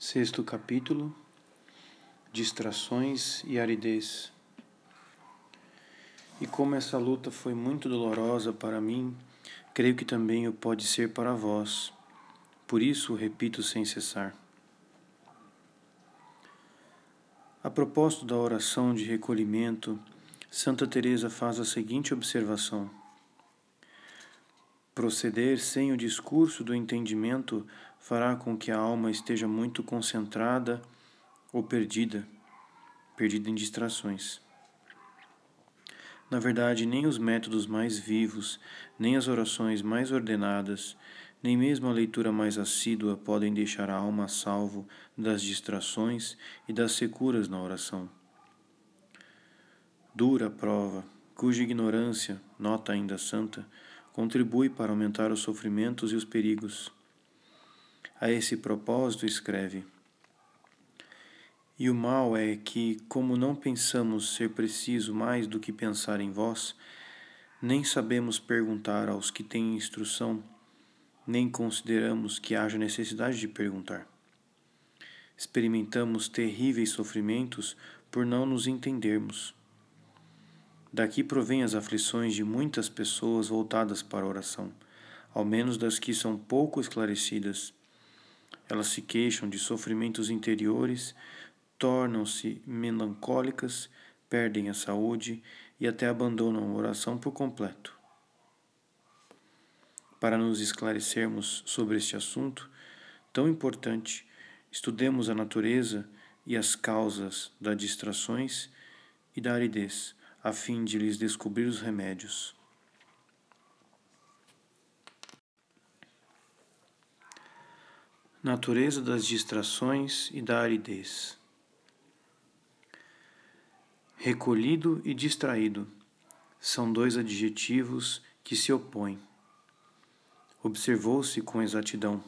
Sexto capítulo: Distrações e aridez. E como essa luta foi muito dolorosa para mim, creio que também o pode ser para vós. Por isso repito sem cessar. A propósito da oração de recolhimento, Santa Teresa faz a seguinte observação: Proceder sem o discurso do entendimento fará com que a alma esteja muito concentrada ou perdida, perdida em distrações. Na verdade, nem os métodos mais vivos, nem as orações mais ordenadas, nem mesmo a leitura mais assídua podem deixar a alma a salvo das distrações e das securas na oração. Dura prova, cuja ignorância, nota ainda santa, contribui para aumentar os sofrimentos e os perigos. A esse propósito, escreve: E o mal é que, como não pensamos ser preciso mais do que pensar em vós, nem sabemos perguntar aos que têm instrução, nem consideramos que haja necessidade de perguntar. Experimentamos terríveis sofrimentos por não nos entendermos Daqui provém as aflições de muitas pessoas voltadas para a oração, ao menos das que são pouco esclarecidas. Elas se queixam de sofrimentos interiores, tornam-se melancólicas, perdem a saúde e até abandonam a oração por completo. Para nos esclarecermos sobre este assunto tão importante, estudemos a natureza e as causas das distrações e da aridez a fim de lhes descobrir os remédios. Natureza das distrações e da aridez. Recolhido e distraído são dois adjetivos que se opõem. Observou-se com exatidão.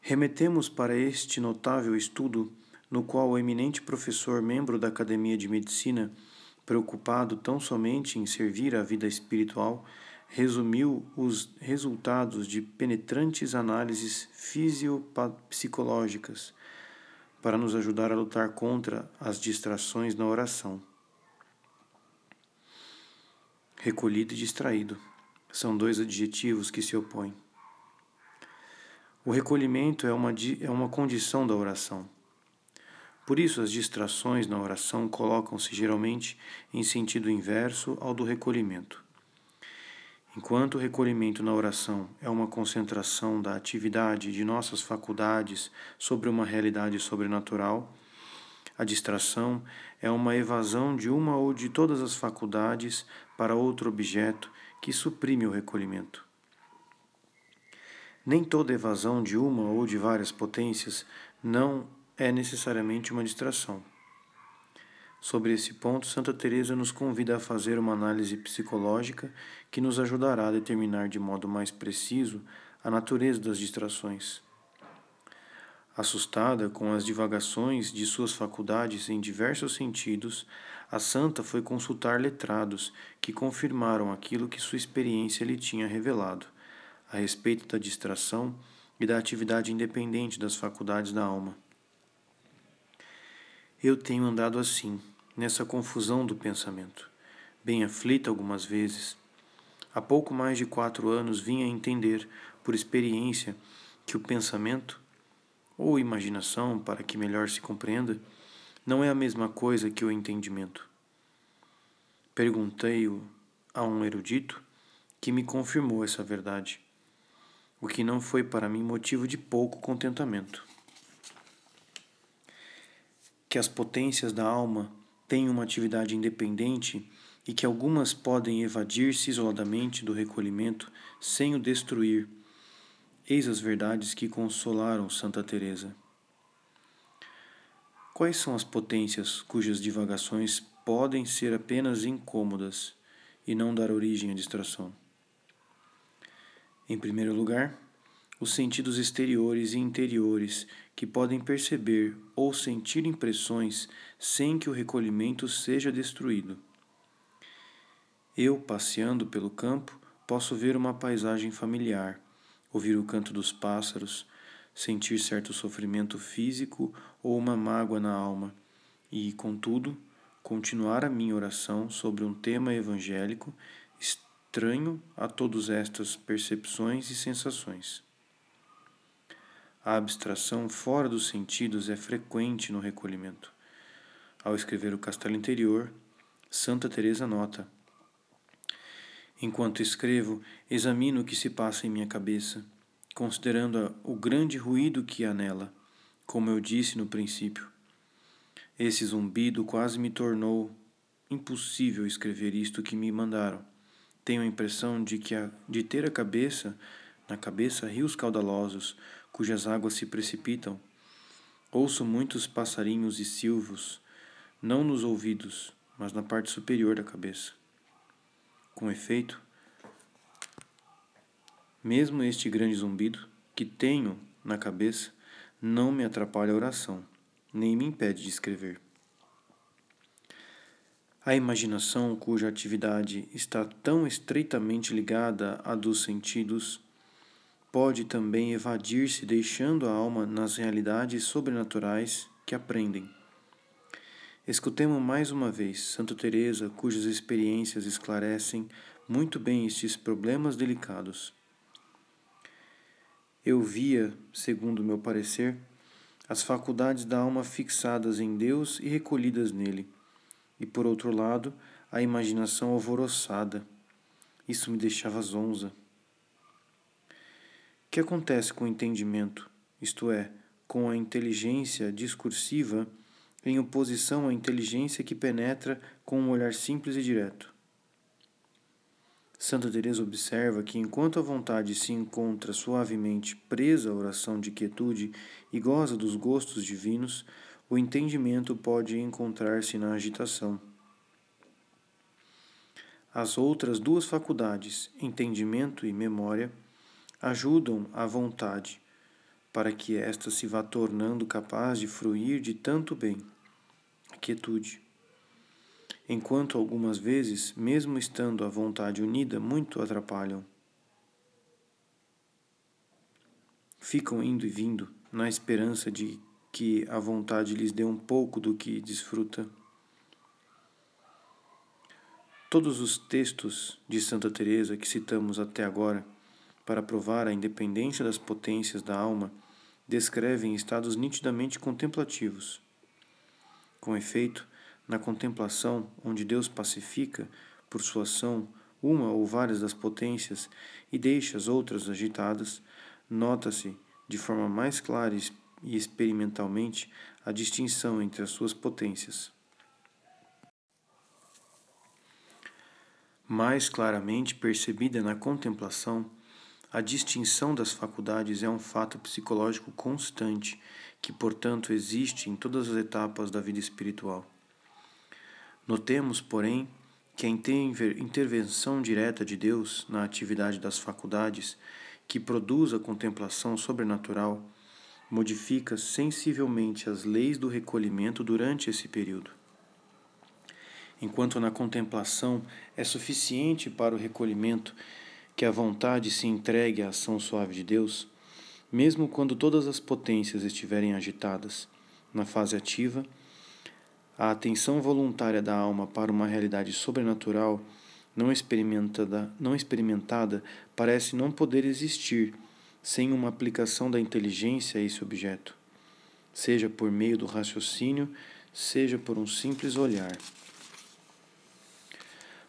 Remetemos para este notável estudo no qual o eminente professor, membro da Academia de Medicina, preocupado tão somente em servir a vida espiritual, resumiu os resultados de penetrantes análises fisiopsicológicas para nos ajudar a lutar contra as distrações na oração. Recolhido e distraído são dois adjetivos que se opõem. O recolhimento é uma, é uma condição da oração. Por isso, as distrações na oração colocam-se geralmente em sentido inverso ao do recolhimento. Enquanto o recolhimento na oração é uma concentração da atividade de nossas faculdades sobre uma realidade sobrenatural, a distração é uma evasão de uma ou de todas as faculdades para outro objeto que suprime o recolhimento. Nem toda evasão de uma ou de várias potências não é necessariamente uma distração. Sobre esse ponto, Santa Teresa nos convida a fazer uma análise psicológica que nos ajudará a determinar de modo mais preciso a natureza das distrações. Assustada com as divagações de suas faculdades em diversos sentidos, a santa foi consultar letrados que confirmaram aquilo que sua experiência lhe tinha revelado a respeito da distração e da atividade independente das faculdades da alma. Eu tenho andado assim, nessa confusão do pensamento, bem aflita algumas vezes. Há pouco mais de quatro anos vim a entender, por experiência, que o pensamento, ou imaginação, para que melhor se compreenda, não é a mesma coisa que o entendimento. Perguntei-o a um erudito que me confirmou essa verdade, o que não foi para mim motivo de pouco contentamento que as potências da alma têm uma atividade independente e que algumas podem evadir-se isoladamente do recolhimento sem o destruir. Eis as verdades que consolaram Santa Teresa. Quais são as potências cujas divagações podem ser apenas incômodas e não dar origem à distração? Em primeiro lugar, os sentidos exteriores e interiores que podem perceber ou sentir impressões sem que o recolhimento seja destruído. Eu, passeando pelo campo, posso ver uma paisagem familiar, ouvir o canto dos pássaros, sentir certo sofrimento físico ou uma mágoa na alma e, contudo, continuar a minha oração sobre um tema evangélico estranho a todas estas percepções e sensações. A abstração fora dos sentidos é frequente no recolhimento. Ao escrever o Castelo Interior, Santa Teresa nota: Enquanto escrevo, examino o que se passa em minha cabeça, considerando o grande ruído que há nela, como eu disse no princípio. Esse zumbido quase me tornou impossível escrever isto que me mandaram. Tenho a impressão de que a, de ter a cabeça na cabeça rios caudalosos, cujas águas se precipitam. Ouço muitos passarinhos e silvos, não nos ouvidos, mas na parte superior da cabeça. Com efeito, mesmo este grande zumbido que tenho na cabeça não me atrapalha a oração, nem me impede de escrever. A imaginação, cuja atividade está tão estreitamente ligada à dos sentidos, pode também evadir-se deixando a alma nas realidades sobrenaturais que aprendem. Escutemos mais uma vez Santa Teresa, cujas experiências esclarecem muito bem estes problemas delicados. Eu via, segundo meu parecer, as faculdades da alma fixadas em Deus e recolhidas nele, e por outro lado, a imaginação alvoroçada. Isso me deixava zonza. Que acontece com o entendimento, isto é, com a inteligência discursiva, em oposição à inteligência que penetra com um olhar simples e direto? Santa Teresa observa que enquanto a vontade se encontra suavemente presa à oração de quietude e goza dos gostos divinos, o entendimento pode encontrar-se na agitação. As outras duas faculdades, entendimento e memória, ajudam a vontade, para que ésta se vá tornando capaz de fruir de tanto bem, a quietude enquanto algumas vezes, mesmo estando a vontade unida, muito atrapalham. Ficam indo e vindo na esperança de que a vontade lhes dê um pouco do que desfruta. Todos os textos de Santa Teresa que citamos até agora para provar a independência das potências da alma descrevem estados nitidamente contemplativos. Com efeito, na contemplação, onde Deus pacifica, por sua ação, uma ou várias das potências e deixa as outras agitadas, nota-se, de forma mais clara e experimentalmente, a distinção entre as suas potências. Mais claramente percebida na contemplação, a distinção das faculdades é um fato psicológico constante, que, portanto, existe em todas as etapas da vida espiritual. Notemos, porém, que a intervenção direta de Deus na atividade das faculdades, que produz a contemplação sobrenatural, modifica sensivelmente as leis do recolhimento durante esse período. Enquanto na contemplação é suficiente para o recolhimento que a vontade se entregue à ação suave de Deus, mesmo quando todas as potências estiverem agitadas, na fase ativa, a atenção voluntária da alma para uma realidade sobrenatural não experimentada, não experimentada parece não poder existir sem uma aplicação da inteligência a esse objeto, seja por meio do raciocínio, seja por um simples olhar.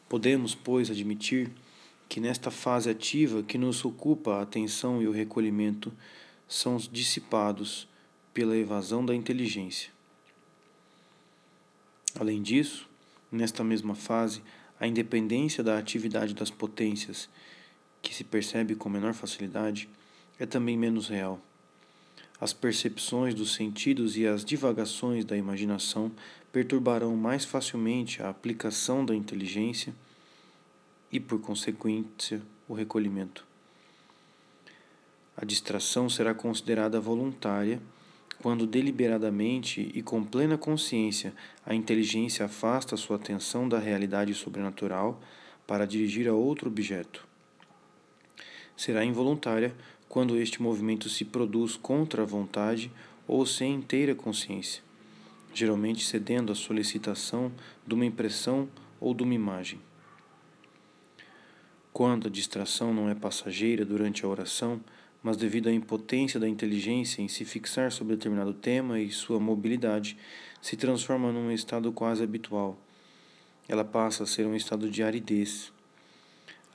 Podemos, pois, admitir que nesta fase ativa que nos ocupa a atenção e o recolhimento são dissipados pela evasão da inteligência. Além disso, nesta mesma fase, a independência da atividade das potências, que se percebe com menor facilidade, é também menos real. As percepções dos sentidos e as divagações da imaginação perturbarão mais facilmente a aplicação da inteligência e, por consequência, o recolhimento. A distração será considerada voluntária quando deliberadamente e com plena consciência a inteligência afasta sua atenção da realidade sobrenatural para dirigir a outro objeto. Será involuntária quando este movimento se produz contra a vontade ou sem inteira consciência, geralmente cedendo à solicitação de uma impressão ou de uma imagem. Quando a distração não é passageira durante a oração, mas devido à impotência da inteligência em se fixar sobre determinado tema e sua mobilidade, se transforma num estado quase habitual. Ela passa a ser um estado de aridez.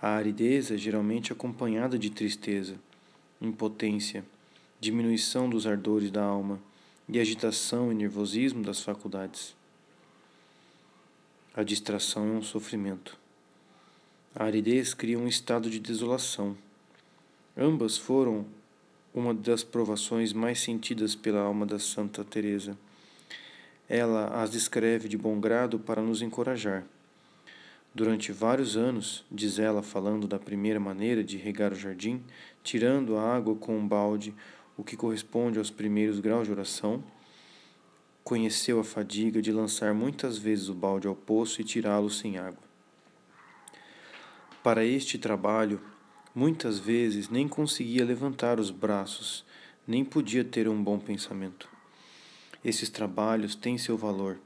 A aridez é geralmente acompanhada de tristeza, impotência, diminuição dos ardores da alma e agitação e nervosismo das faculdades. A distração é um sofrimento. A aridez cria um estado de desolação. Ambas foram uma das provações mais sentidas pela alma da Santa Teresa. Ela as descreve de bom grado para nos encorajar. Durante vários anos, diz ela, falando da primeira maneira de regar o jardim, tirando a água com um balde, o que corresponde aos primeiros graus de oração, conheceu a fadiga de lançar muitas vezes o balde ao poço e tirá-lo sem água. Para este trabalho, muitas vezes nem conseguia levantar os braços, nem podia ter um bom pensamento. Esses trabalhos têm seu valor.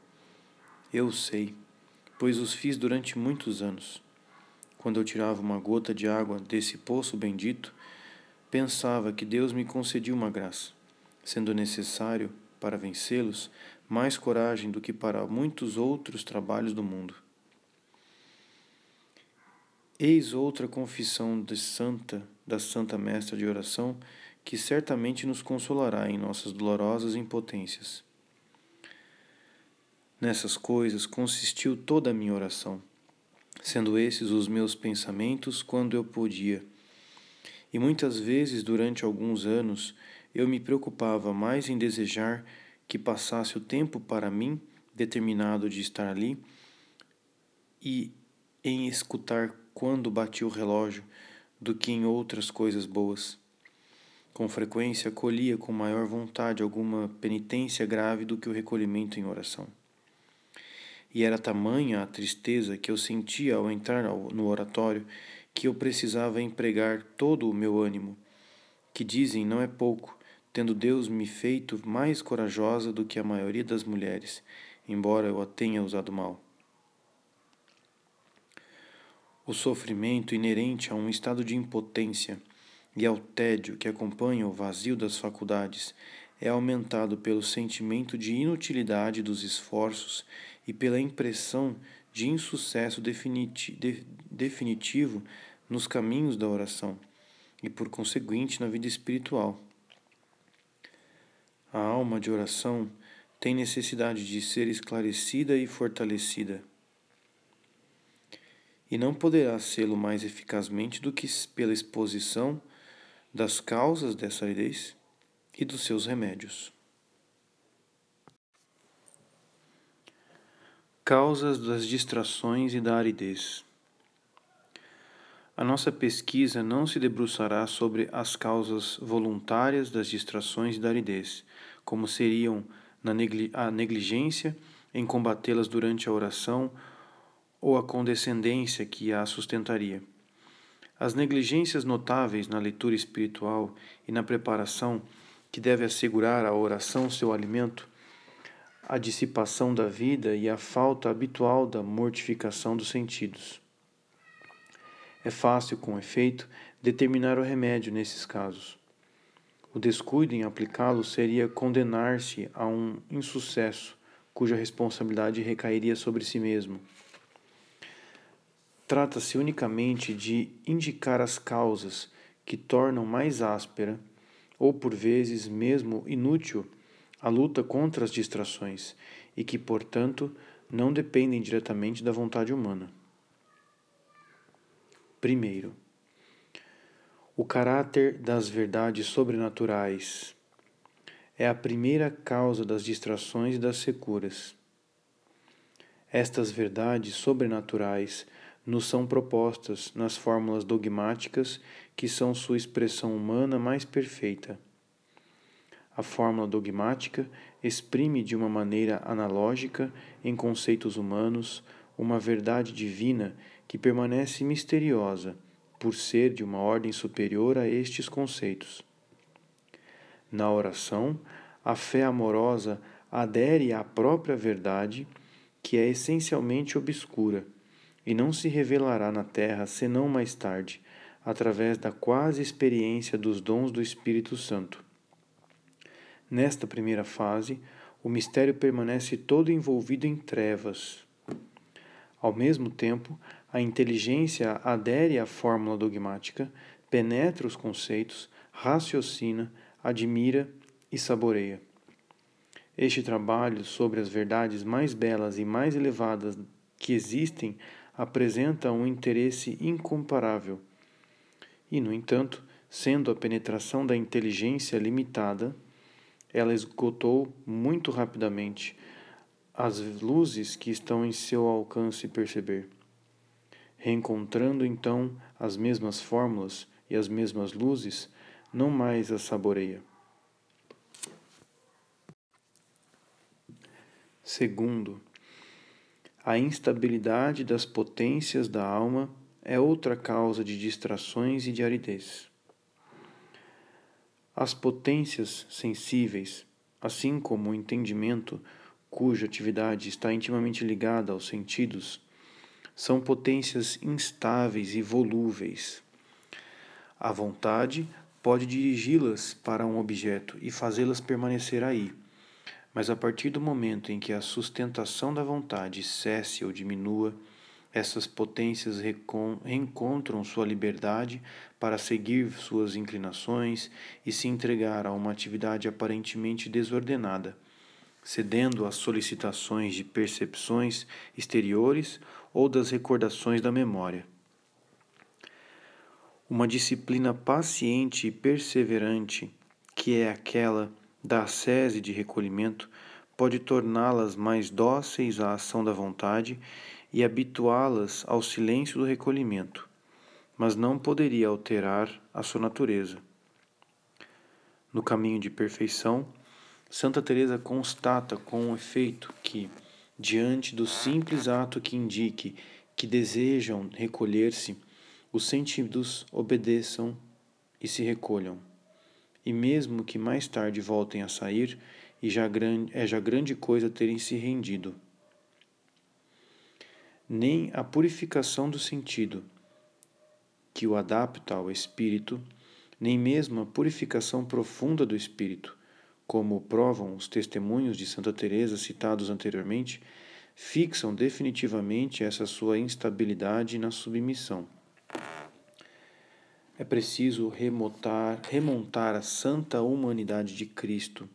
Eu sei, pois os fiz durante muitos anos. Quando eu tirava uma gota de água desse poço bendito, pensava que Deus me concedia uma graça, sendo necessário, para vencê-los, mais coragem do que para muitos outros trabalhos do mundo. Eis outra confissão de santa, da Santa Mestra de Oração, que certamente nos consolará em nossas dolorosas impotências. Nessas coisas consistiu toda a minha oração, sendo esses os meus pensamentos quando eu podia. E muitas vezes, durante alguns anos, eu me preocupava mais em desejar que passasse o tempo para mim, determinado de estar ali, e em escutar quando batia o relógio do que em outras coisas boas. Com frequência acolhia com maior vontade alguma penitência grave do que o recolhimento em oração. E era tamanha a tristeza que eu sentia ao entrar no oratório que eu precisava empregar todo o meu ânimo, que dizem não é pouco, tendo Deus me feito mais corajosa do que a maioria das mulheres, embora eu a tenha usado mal. O sofrimento inerente a um estado de impotência e ao tédio que acompanha o vazio das faculdades é aumentado pelo sentimento de inutilidade dos esforços e pela impressão de insucesso definiti de, definitivo nos caminhos da oração e, por conseguinte, na vida espiritual. A alma de oração tem necessidade de ser esclarecida e fortalecida e não poderá sê-lo mais eficazmente do que pela exposição das causas dessa aridez e dos seus remédios. Causas das distrações e da aridez. A nossa pesquisa não se debruçará sobre as causas voluntárias das distrações e da aridez, como seriam a negligência em combatê-las durante a oração ou a condescendência que a sustentaria. As negligências notáveis na leitura espiritual e na preparação que deve assegurar à oração seu alimento, a dissipação da vida e a falta habitual da mortificação dos sentidos. É fácil, com efeito, determinar o remédio nesses casos. O descuido em aplicá-lo seria condenar-se a um insucesso cuja responsabilidade recairia sobre si mesmo. Trata-se unicamente de indicar as causas que tornam mais áspera, ou por vezes mesmo inútil, a luta contra as distrações e que, portanto, não dependem diretamente da vontade humana. Primeiro, o caráter das verdades sobrenaturais é a primeira causa das distrações e das securas. Estas verdades sobrenaturais nos são propostas nas fórmulas dogmáticas que são sua expressão humana mais perfeita. A fórmula dogmática exprime de uma maneira analógica, em conceitos humanos, uma verdade divina que permanece misteriosa, por ser de uma ordem superior a estes conceitos. Na oração, a fé amorosa adere à própria verdade, que é essencialmente obscura, e não se revelará na terra senão mais tarde, através da quase experiência dos dons do Espírito Santo. Nesta primeira fase, o mistério permanece todo envolvido em trevas. Ao mesmo tempo, a inteligência adere à fórmula dogmática, penetra os conceitos, raciocina, admira e saboreia. Este trabalho sobre as verdades mais belas e mais elevadas que existem apresenta um interesse incomparável. E, no entanto, sendo a penetração da inteligência limitada, ela esgotou muito rapidamente as luzes que estão em seu alcance perceber. Reencontrando então as mesmas fórmulas e as mesmas luzes, não mais as saboreia. Segundo, a instabilidade das potências da alma é outra causa de distrações e de aridez. As potências sensíveis, assim como o entendimento, cuja atividade está intimamente ligada aos sentidos, são potências instáveis e volúveis. A vontade pode dirigi-las para um objeto e fazê-las permanecer aí. Mas a partir do momento em que a sustentação da vontade cesse ou diminua, essas potências reencontram sua liberdade para seguir suas inclinações e se entregar a uma atividade aparentemente desordenada, cedendo às solicitações de percepções exteriores ou das recordações da memória. Uma disciplina paciente e perseverante, que é aquela da ascese de recolhimento, pode torná-las mais dóceis à ação da vontade e habituá-las ao silêncio do recolhimento, mas não poderia alterar a sua natureza. No caminho de perfeição, Santa Teresa constata com efeito que diante do simples ato que indique que desejam recolher-se, os sentidos obedeçam e se recolham. E mesmo que mais tarde voltem a sair, e já grande, é já grande coisa terem se rendido. Nem a purificação do sentido, que o adapta ao espírito, nem mesmo a purificação profunda do espírito, como provam os testemunhos de Santa Teresa citados anteriormente, fixam definitivamente essa sua instabilidade na submissão. É preciso remontar, remontar a santa humanidade de Cristo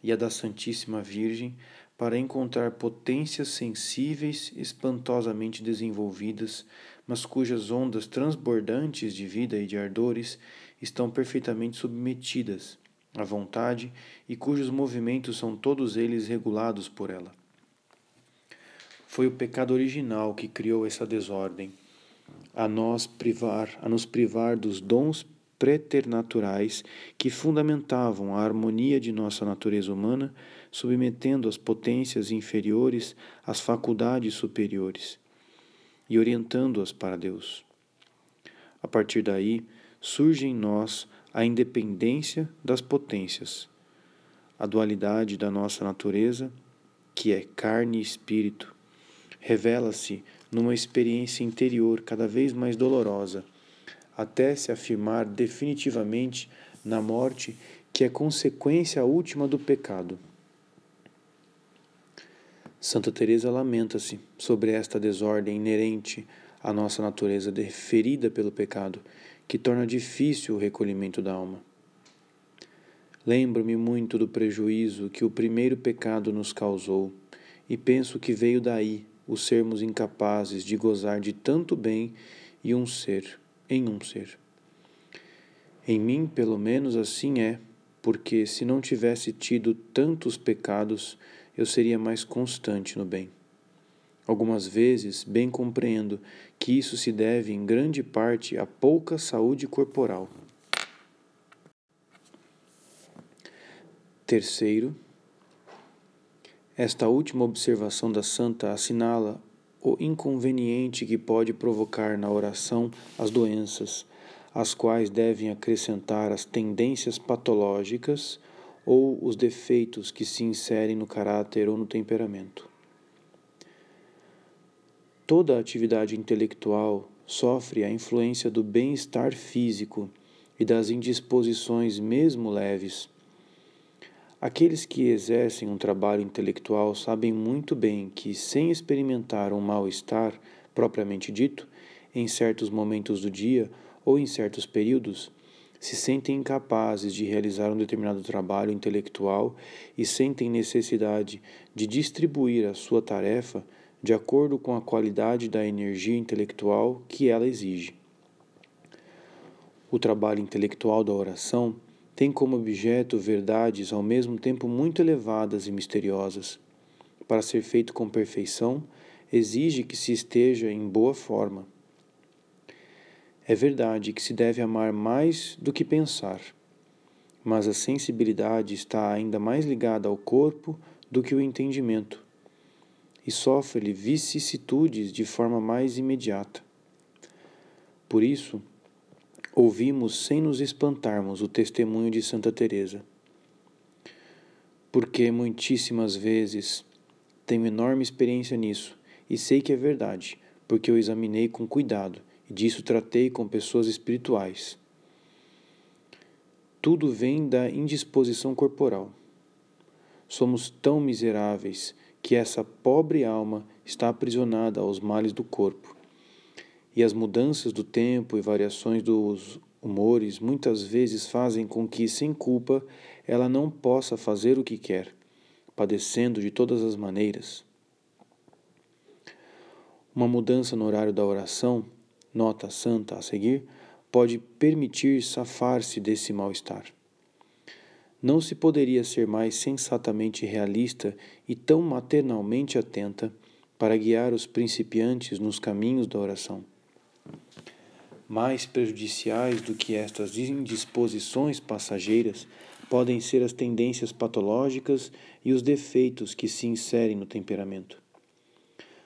e a da Santíssima Virgem para encontrar potências sensíveis espantosamente desenvolvidas, mas cujas ondas transbordantes de vida e de ardores estão perfeitamente submetidas à vontade e cujos movimentos são todos eles regulados por ela. Foi o pecado original que criou essa desordem, a nós privar, a nos privar dos dons preternaturais que fundamentavam a harmonia de nossa natureza humana, submetendo as potências inferiores às faculdades superiores e orientando-as para Deus. A partir daí, surge em nós a independência das potências, a dualidade da nossa natureza, que é carne e espírito, revela-se numa experiência interior cada vez mais dolorosa, até se afirmar definitivamente na morte que é consequência última do pecado. Santa Teresa lamenta-se sobre esta desordem inerente à nossa natureza ferida pelo pecado que torna difícil o recolhimento da alma. Lembro-me muito do prejuízo que o primeiro pecado nos causou e penso que veio daí o sermos incapazes de gozar de tanto bem e um ser em um ser. Em mim, pelo menos assim é, porque se não tivesse tido tantos pecados, eu seria mais constante no bem. Algumas vezes, bem compreendo que isso se deve em grande parte à pouca saúde corporal. Terceiro, esta última observação da santa assinala o inconveniente que pode provocar na oração as doenças, as quais devem acrescentar as tendências patológicas ou os defeitos que se inserem no caráter ou no temperamento. Toda atividade intelectual sofre a influência do bem-estar físico e das indisposições, mesmo leves. Aqueles que exercem um trabalho intelectual sabem muito bem que, sem experimentar um mal-estar propriamente dito, em certos momentos do dia ou em certos períodos, se sentem incapazes de realizar um determinado trabalho intelectual e sentem necessidade de distribuir a sua tarefa de acordo com a qualidade da energia intelectual que ela exige. O trabalho intelectual da oração tem como objeto verdades ao mesmo tempo muito elevadas e misteriosas. Para ser feito com perfeição, exige que se esteja em boa forma. É verdade que se deve amar mais do que pensar, mas a sensibilidade está ainda mais ligada ao corpo do que o entendimento e sofre-lhe vicissitudes de forma mais imediata. Por isso, ouvimos sem nos espantarmos o testemunho de Santa Teresa. Porque muitíssimas vezes tenho enorme experiência nisso e sei que é verdade, porque eu examinei com cuidado e disso tratei com pessoas espirituais. Tudo vem da indisposição corporal. Somos tão miseráveis que essa pobre alma está aprisionada aos males do corpo. E as mudanças do tempo e variações dos humores muitas vezes fazem com que, sem culpa, ela não possa fazer o que quer, padecendo de todas as maneiras. Uma mudança no horário da oração, nota santa a seguir, pode permitir safar-se desse mal-estar. Não se poderia ser mais sensatamente realista e tão maternalmente atenta para guiar os principiantes nos caminhos da oração. Mais prejudiciais do que estas indisposições passageiras podem ser as tendências patológicas e os defeitos que se inserem no temperamento.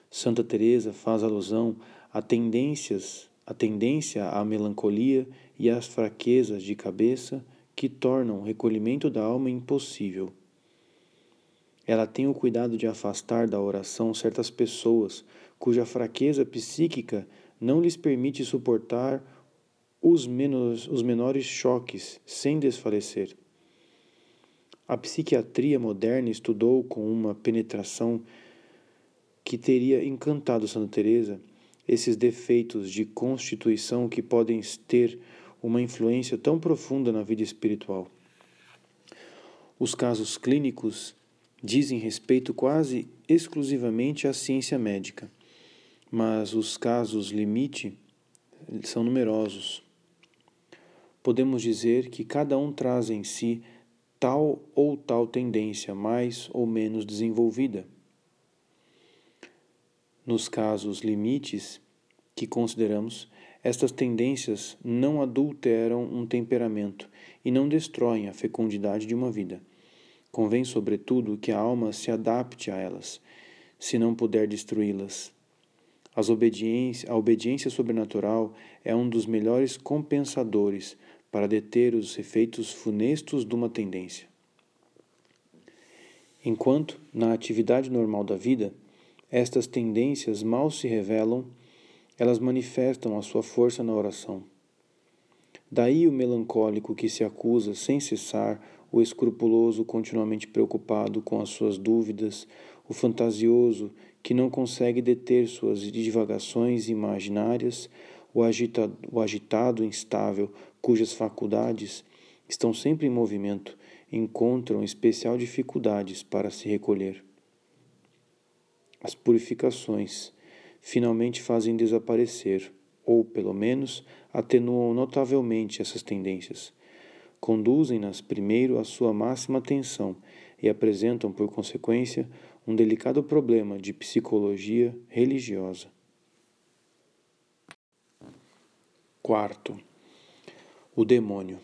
Santa Teresa faz alusão a tendências, a tendência à melancolia e às fraquezas de cabeça que tornam o recolhimento da alma impossível. Ela tem o cuidado de afastar da oração certas pessoas cuja fraqueza psíquica não lhes permite suportar os, menos, os menores choques sem desfalecer. A psiquiatria moderna estudou com uma penetração que teria encantado Santa Teresa esses defeitos de constituição que podem ter uma influência tão profunda na vida espiritual. Os casos clínicos dizem respeito quase exclusivamente à ciência médica, mas os casos limite são numerosos. Podemos dizer que cada um traz em si tal ou tal tendência mais ou menos desenvolvida. Nos casos limites que consideramos, estas tendências não adulteram um temperamento e não destroem a fecundidade de uma vida. Convém, sobretudo, que a alma se adapte a elas, se não puder destruí-las. A obediência sobrenatural é um dos melhores compensadores para deter os efeitos funestos de uma tendência. Enquanto, na atividade normal da vida, estas tendências mal se revelam elas manifestam a sua força na oração. Daí o melancólico que se acusa sem cessar, o escrupuloso continuamente preocupado com as suas dúvidas, o fantasioso que não consegue deter suas divagações imaginárias, o, agita, o agitado instável cujas faculdades estão sempre em movimento, encontram especial dificuldades para se recolher. As purificações finalmente fazem desaparecer, ou, pelo menos, atenuam notavelmente essas tendências. Conduzem-nas primeiro à sua máxima tensão e apresentam, por consequência, um delicado problema de psicologia religiosa. Quarto, o demônio.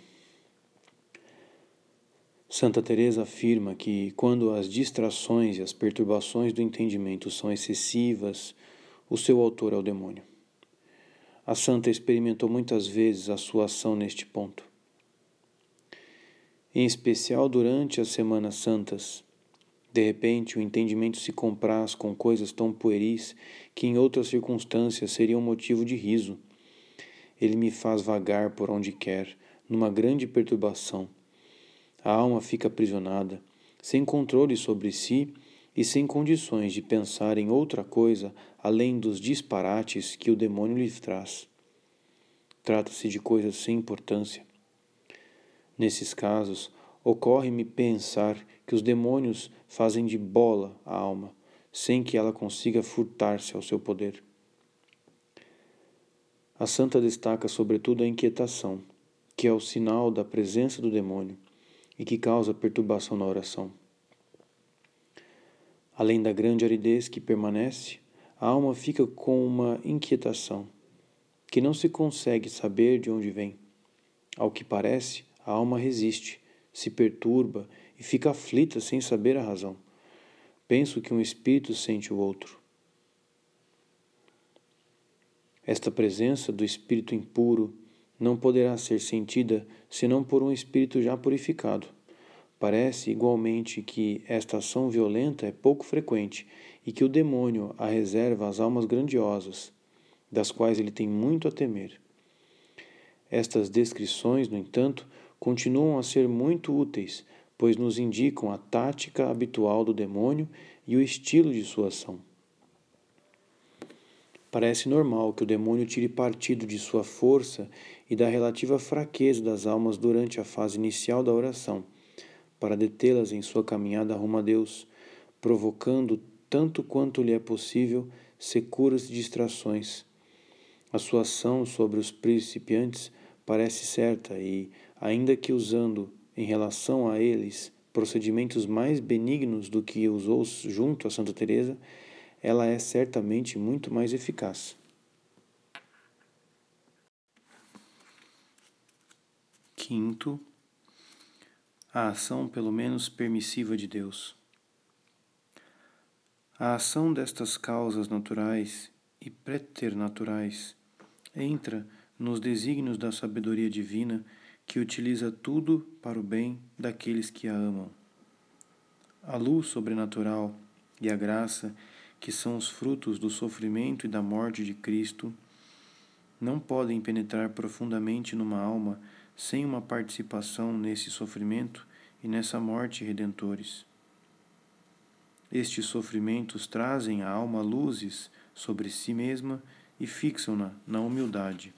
Santa Teresa afirma que quando as distrações e as perturbações do entendimento são excessivas, o seu autor é o demônio. A santa experimentou muitas vezes a sua ação neste ponto. Em especial durante as Semanas Santas, de repente o entendimento se compraz com coisas tão pueris que em outras circunstâncias seriam motivo de riso. Ele me faz vagar por onde quer, numa grande perturbação. A alma fica aprisionada, sem controle sobre si e sem condições de pensar em outra coisa além dos disparates que o demônio lhe traz. Trata-se de coisas sem importância. Nesses casos, ocorre-me pensar que os demônios fazem de bola a alma, sem que ela consiga furtar-se ao seu poder. A santa destaca sobretudo a inquietação, que é o sinal da presença do demônio e que causa perturbação na oração. Além da grande aridez que permanece, a alma fica com uma inquietação, que não se consegue saber de onde vem. Ao que parece, a alma resiste, se perturba e fica aflita sem saber a razão. Penso que um espírito sente o outro. Esta presença do espírito impuro não poderá ser sentida senão por um espírito já purificado. Parece igualmente que esta ação violenta é pouco frequente e que o demônio a reserva às almas grandiosas, das quais ele tem muito a temer. Estas descrições, no entanto, continuam a ser muito úteis, pois nos indicam a tática habitual do demônio e o estilo de sua ação. Parece normal que o demônio tire partido de sua força e da relativa fraqueza das almas durante a fase inicial da oração para detê-las em sua caminhada rumo a Deus, provocando tanto quanto lhe é possível securas distrações. A sua ação sobre os principiantes parece certa e, ainda que usando em relação a eles procedimentos mais benignos do que usou junto a Santa Teresa, ela é certamente muito mais eficaz. Quinto, a ação pelo menos permissiva de Deus. A ação destas causas naturais e preternaturais entra nos desígnios da sabedoria divina que utiliza tudo para o bem daqueles que a amam. A luz sobrenatural e a graça, que são os frutos do sofrimento e da morte de Cristo, não podem penetrar profundamente numa alma sem uma participação nesse sofrimento e nessa morte redentores. Estes sofrimentos trazem à alma luzes sobre si mesma e fixam-na na humildade.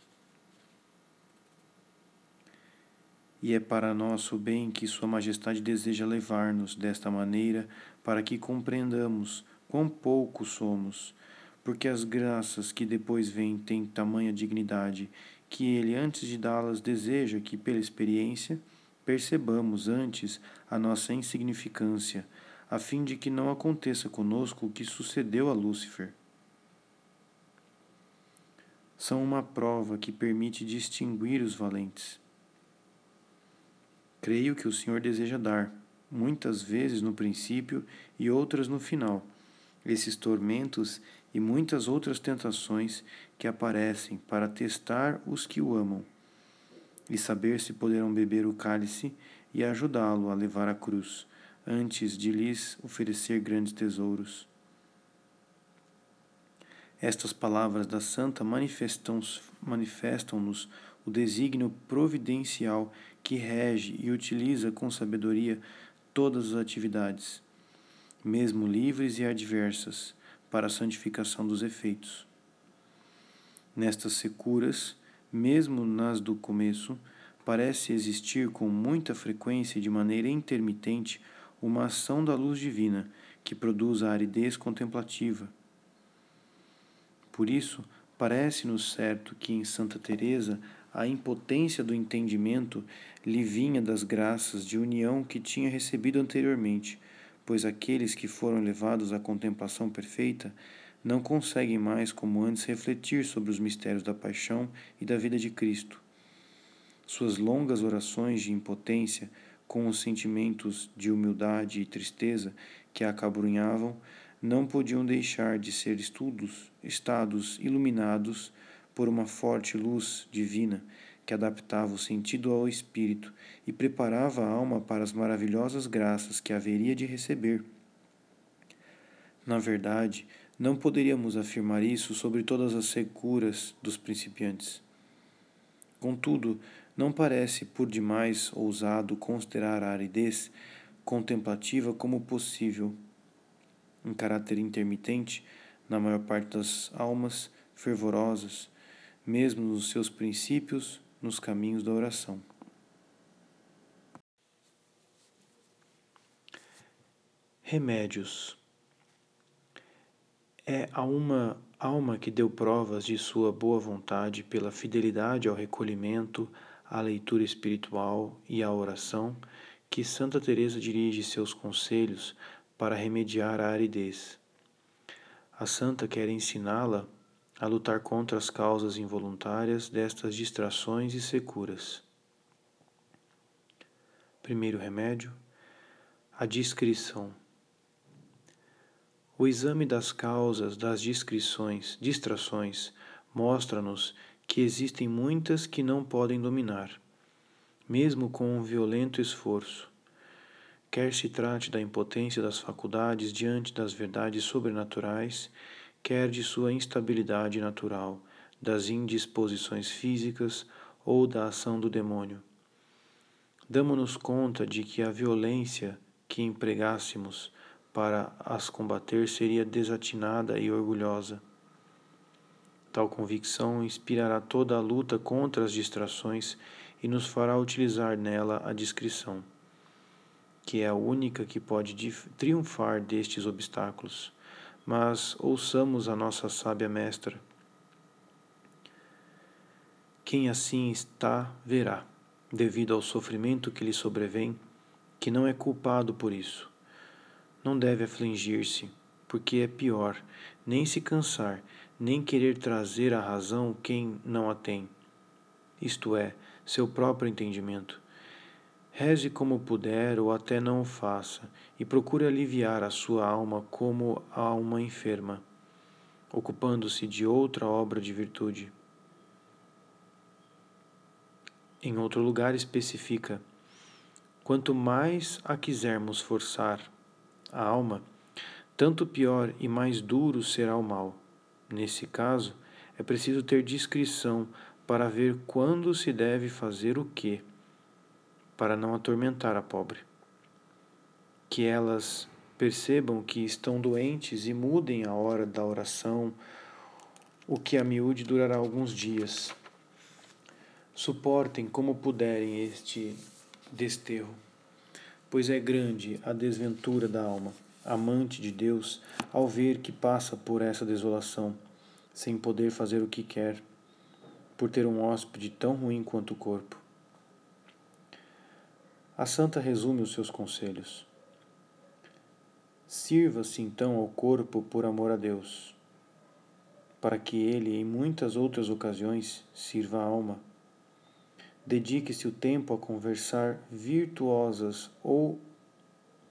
E é para nosso bem que Sua Majestade deseja levar-nos desta maneira para que compreendamos quão pouco somos, porque as graças que depois vêm têm tamanha dignidade que Ele, antes de dá-las, deseja que, pela experiência, percebamos antes a nossa insignificância, a fim de que não aconteça conosco o que sucedeu a Lúcifer. São uma prova que permite distinguir os valentes. Creio que o Senhor deseja dar, muitas vezes no princípio e outras no final, esses tormentos e muitas outras tentações que aparecem para testar os que o amam e saber se poderão beber o cálice e ajudá-lo a levar a cruz, antes de lhes oferecer grandes tesouros. Estas palavras da Santa manifestam-nos manifestam o desígnio providencial que rege e utiliza com sabedoria todas as atividades, mesmo livres e adversas, para a santificação dos efeitos. Nestas securas, mesmo nas do começo, parece existir com muita frequência e de maneira intermitente uma ação da luz divina que produz a aridez contemplativa. Por isso, parece-nos certo que em Santa Teresa a impotência do entendimento lhe vinha das graças de união que tinha recebido anteriormente, pois aqueles que foram levados à contemplação perfeita não conseguem mais, como antes, refletir sobre os mistérios da paixão e da vida de Cristo. Suas longas orações de impotência, com os sentimentos de humildade e tristeza que a acabrunhavam, não podiam deixar de ser estudos, estados iluminados por uma forte luz divina que adaptava o sentido ao espírito e preparava a alma para as maravilhosas graças que haveria de receber. Na verdade, não poderíamos afirmar isso sobre todas as securas dos principiantes. Contudo, não parece por demais ousado considerar a aridez contemplativa como possível, em caráter intermitente, na maior parte das almas fervorosas, mesmo nos seus princípios nos caminhos da oração. Remédios. É a uma alma que deu provas de sua boa vontade pela fidelidade ao recolhimento, à leitura espiritual e à oração que Santa Teresa dirige seus conselhos para remediar a aridez. A santa quer ensiná-la a lutar contra as causas involuntárias destas distrações e securas. Primeiro remédio: a discrição. O exame das causas das discrições, distrações mostra-nos que existem muitas que não podem dominar, mesmo com um violento esforço. Quer se trate da impotência das faculdades diante das verdades sobrenaturais, quer de sua instabilidade natural, das indisposições físicas ou da ação do demônio. Damos-nos conta de que a violência que empregássemos para as combater seria desatinada e orgulhosa. Tal convicção inspirará toda a luta contra as distrações e nos fará utilizar nela a discrição, que é a única que pode triunfar destes obstáculos mas ouçamos a nossa sábia mestra. Quem assim está, verá, devido ao sofrimento que lhe sobrevém, que não é culpado por isso. Não deve afligir-se, porque é pior nem se cansar, nem querer trazer à razão quem não a tem, isto é, seu próprio entendimento Reze como puder ou até não o faça, e procure aliviar a sua alma como a alma enferma, ocupando-se de outra obra de virtude. Em outro lugar especifica: quanto mais a quisermos forçar a alma, tanto pior e mais duro será o mal. Nesse caso, é preciso ter discrição para ver quando se deve fazer o que para não atormentar a pobre. Que elas percebam que estão doentes e mudem a hora da oração, o que a miúde durará alguns dias. Suportem como puderem este desterro, pois é grande a desventura da alma, amante de Deus, ao ver que passa por essa desolação, sem poder fazer o que quer, por ter um hóspede tão ruim quanto o corpo. A santa resume os seus conselhos. Sirva-se então ao corpo por amor a Deus, para que ele, em muitas outras ocasiões, sirva a alma. Dedique-se o tempo a conversar virtuosas ou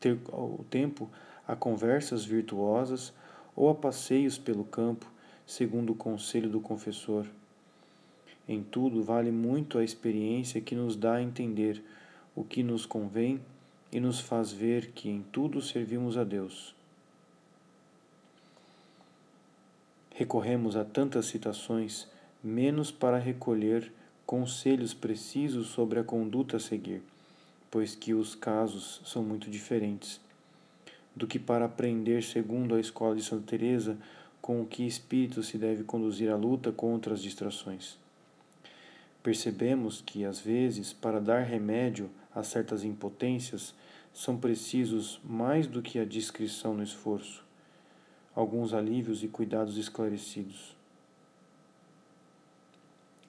ter o tempo a conversas virtuosas ou a passeios pelo campo, segundo o conselho do confessor. Em tudo vale muito a experiência que nos dá a entender o que nos convém e nos faz ver que em tudo servimos a Deus. Recorremos a tantas citações menos para recolher conselhos precisos sobre a conduta a seguir, pois que os casos são muito diferentes, do que para aprender segundo a escola de Santa Teresa com que espírito se deve conduzir à luta contra as distrações. Percebemos que, às vezes, para dar remédio a certas impotências, são precisos mais do que a discrição no esforço, alguns alívios e cuidados esclarecidos.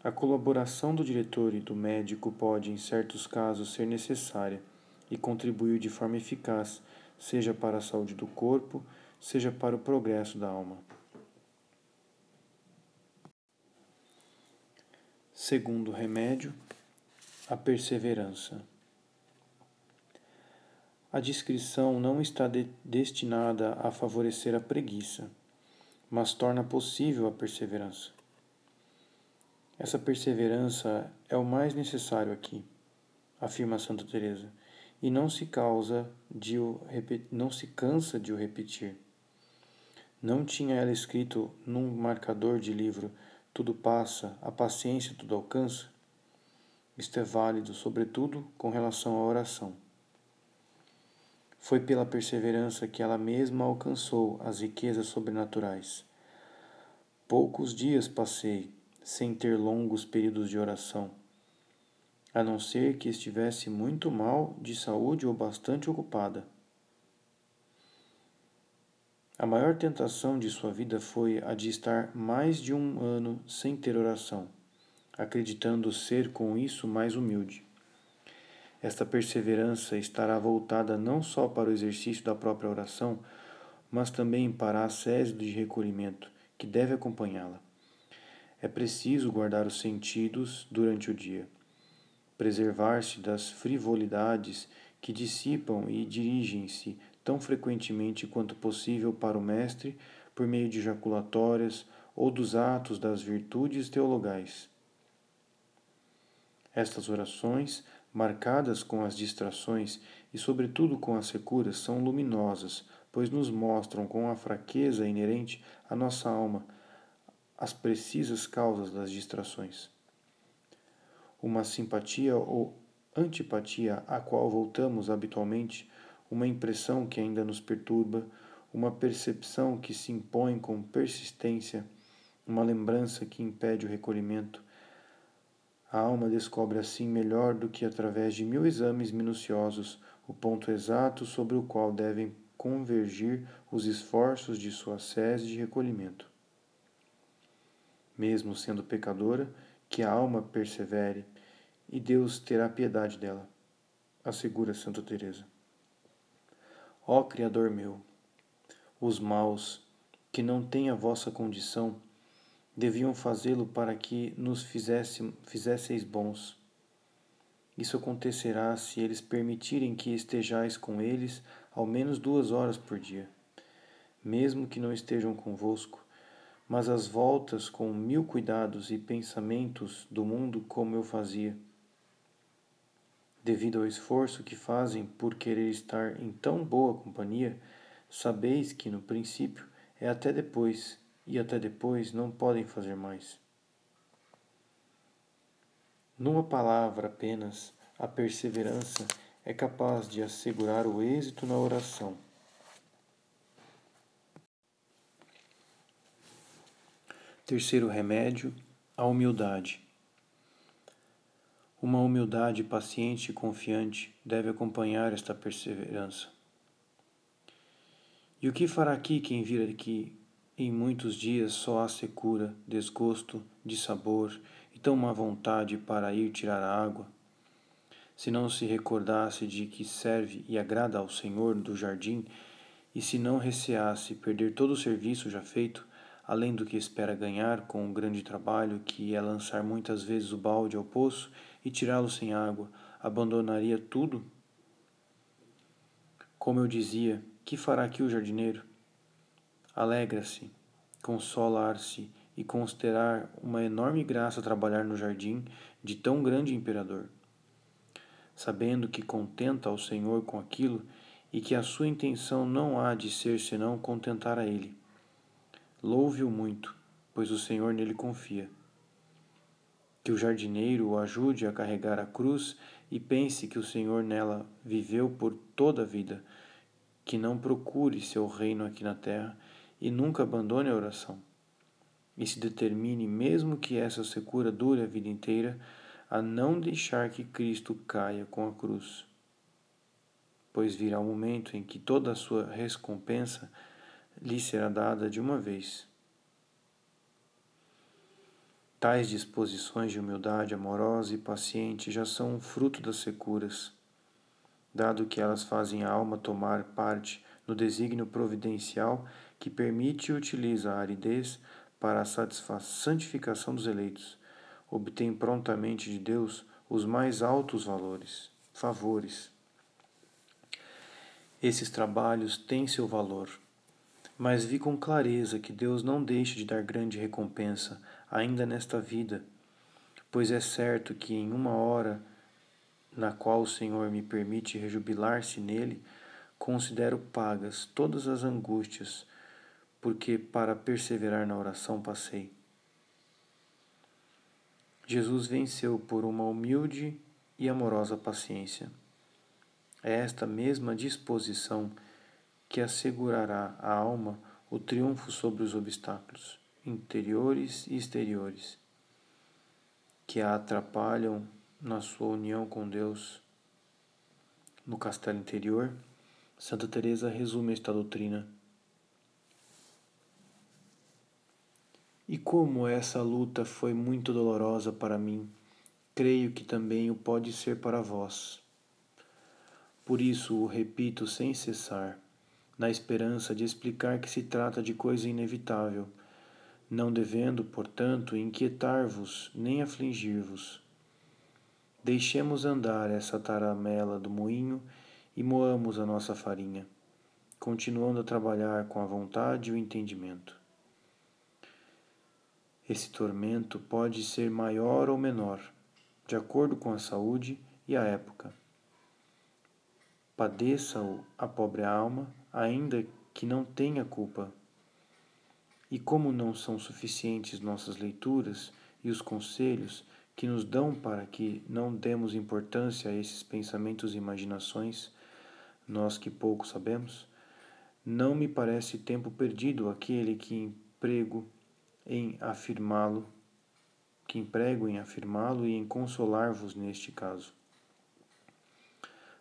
A colaboração do diretor e do médico pode, em certos casos, ser necessária e contribuir de forma eficaz, seja para a saúde do corpo, seja para o progresso da alma. Segundo remédio, a perseverança. A discrição não está de destinada a favorecer a preguiça, mas torna possível a perseverança. Essa perseverança é o mais necessário aqui, afirma Santa Teresa, e não se causa de o não se cansa de o repetir. Não tinha ela escrito num marcador de livro tudo passa, a paciência tudo alcança? Isto é válido, sobretudo, com relação à oração. Foi pela perseverança que ela mesma alcançou as riquezas sobrenaturais. Poucos dias passei sem ter longos períodos de oração, a não ser que estivesse muito mal de saúde ou bastante ocupada. A maior tentação de sua vida foi a de estar mais de um ano sem ter oração, acreditando ser com isso mais humilde. Esta perseverança estará voltada não só para o exercício da própria oração, mas também para a ascese de recolhimento que deve acompanhá-la. É preciso guardar os sentidos durante o dia, preservar-se das frivolidades que dissipam e dirigem-se tão frequentemente quanto possível para o Mestre por meio de jaculatórias ou dos atos das virtudes teologais. Estas orações, marcadas com as distrações e, sobretudo, com as securas, são luminosas, pois nos mostram com a fraqueza inerente à nossa alma as precisas causas das distrações. Uma simpatia ou antipatia à qual voltamos habitualmente uma impressão que ainda nos perturba, uma percepção que se impõe com persistência, uma lembrança que impede o recolhimento. A alma descobre assim melhor do que através de mil exames minuciosos o ponto exato sobre o qual devem convergir os esforços de sua sese de recolhimento. Mesmo sendo pecadora, que a alma persevere, e Deus terá piedade dela, assegura Santa Teresa. Ó Criador meu, os maus, que não têm a vossa condição, deviam fazê-lo para que nos fizesse, fizesseis bons. Isso acontecerá se eles permitirem que estejais com eles ao menos duas horas por dia, mesmo que não estejam convosco, mas às voltas com mil cuidados e pensamentos do mundo como eu fazia devido ao esforço que fazem por querer estar em tão boa companhia, sabeis que no princípio é até depois, e até depois não podem fazer mais. Numa palavra apenas, a perseverança é capaz de assegurar o êxito na oração. Terceiro remédio, a humildade. Uma humildade paciente e confiante deve acompanhar esta perseverança. E o que fará aqui quem vir aqui em muitos dias só há secura, desgosto, de sabor e tão má vontade para ir tirar a água? Se não se recordasse de que serve e agrada ao Senhor do jardim, e se não receasse perder todo o serviço já feito, além do que espera ganhar com o grande trabalho que é lançar muitas vezes o balde ao poço e tirá-lo sem água, abandonaria tudo? Como eu dizia, que fará aqui o jardineiro? Alegra-se, consolar-se e considerar uma enorme graça trabalhar no jardim de tão grande imperador. Sabendo que contenta ao Senhor com aquilo e que a sua intenção não há de ser senão contentar a Ele. Louve-o muito, pois o Senhor nele confia que o jardineiro o ajude a carregar a cruz e pense que o Senhor nela viveu por toda a vida, que não procure seu reino aqui na terra e nunca abandone a oração. E se determine, mesmo que essa secura dure a vida inteira, a não deixar que Cristo caia com a cruz. Pois virá o momento em que toda a sua recompensa lhe será dada de uma vez. Tais disposições de humildade amorosa e paciente já são um fruto das securas, dado que elas fazem a alma tomar parte no desígnio providencial que permite e utiliza a aridez para a santificação dos eleitos, obtém prontamente de Deus os mais altos valores, favores. Esses trabalhos têm seu valor, mas vi com clareza que Deus não deixa de dar grande recompensa ainda nesta vida, pois é certo que em uma hora na qual o Senhor me permite rejubilar-se nele, considero pagas todas as angústias, porque para perseverar na oração passei. Jesus venceu por uma humilde e amorosa paciência. É esta mesma disposição que assegurará à alma o triunfo sobre os obstáculos, interiores e exteriores, que a atrapalham na sua união com Deus. No castelo interior, Santa Teresa resume esta doutrina. E como essa luta foi muito dolorosa para mim, creio que também o pode ser para vós. Por isso o repito sem cessar, na esperança de explicar que se trata de coisa inevitável, não devendo, portanto, inquietar-vos nem afligir-vos Deixemos andar essa taramela do moinho e moamos a nossa farinha, continuando a trabalhar com a vontade e o entendimento. Esse tormento pode ser maior ou menor, de acordo com a saúde e a época. Padeça-o a pobre alma, ainda que não tenha culpa. E como não são suficientes nossas leituras e os conselhos, que nos dão para que não demos importância a esses pensamentos e imaginações, nós que pouco sabemos, não me parece tempo perdido aquele que emprego em afirmá-lo, que emprego em afirmá-lo e em consolar-vos neste caso.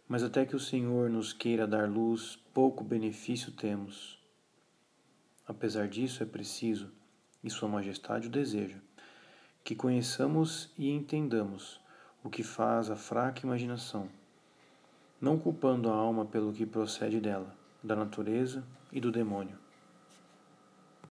Mas até que o Senhor nos queira dar luz, pouco benefício temos. Apesar disso, é preciso, e Sua Majestade o deseja, que conheçamos e entendamos o que faz a fraca imaginação, não culpando a alma pelo que procede dela, da natureza e do demônio.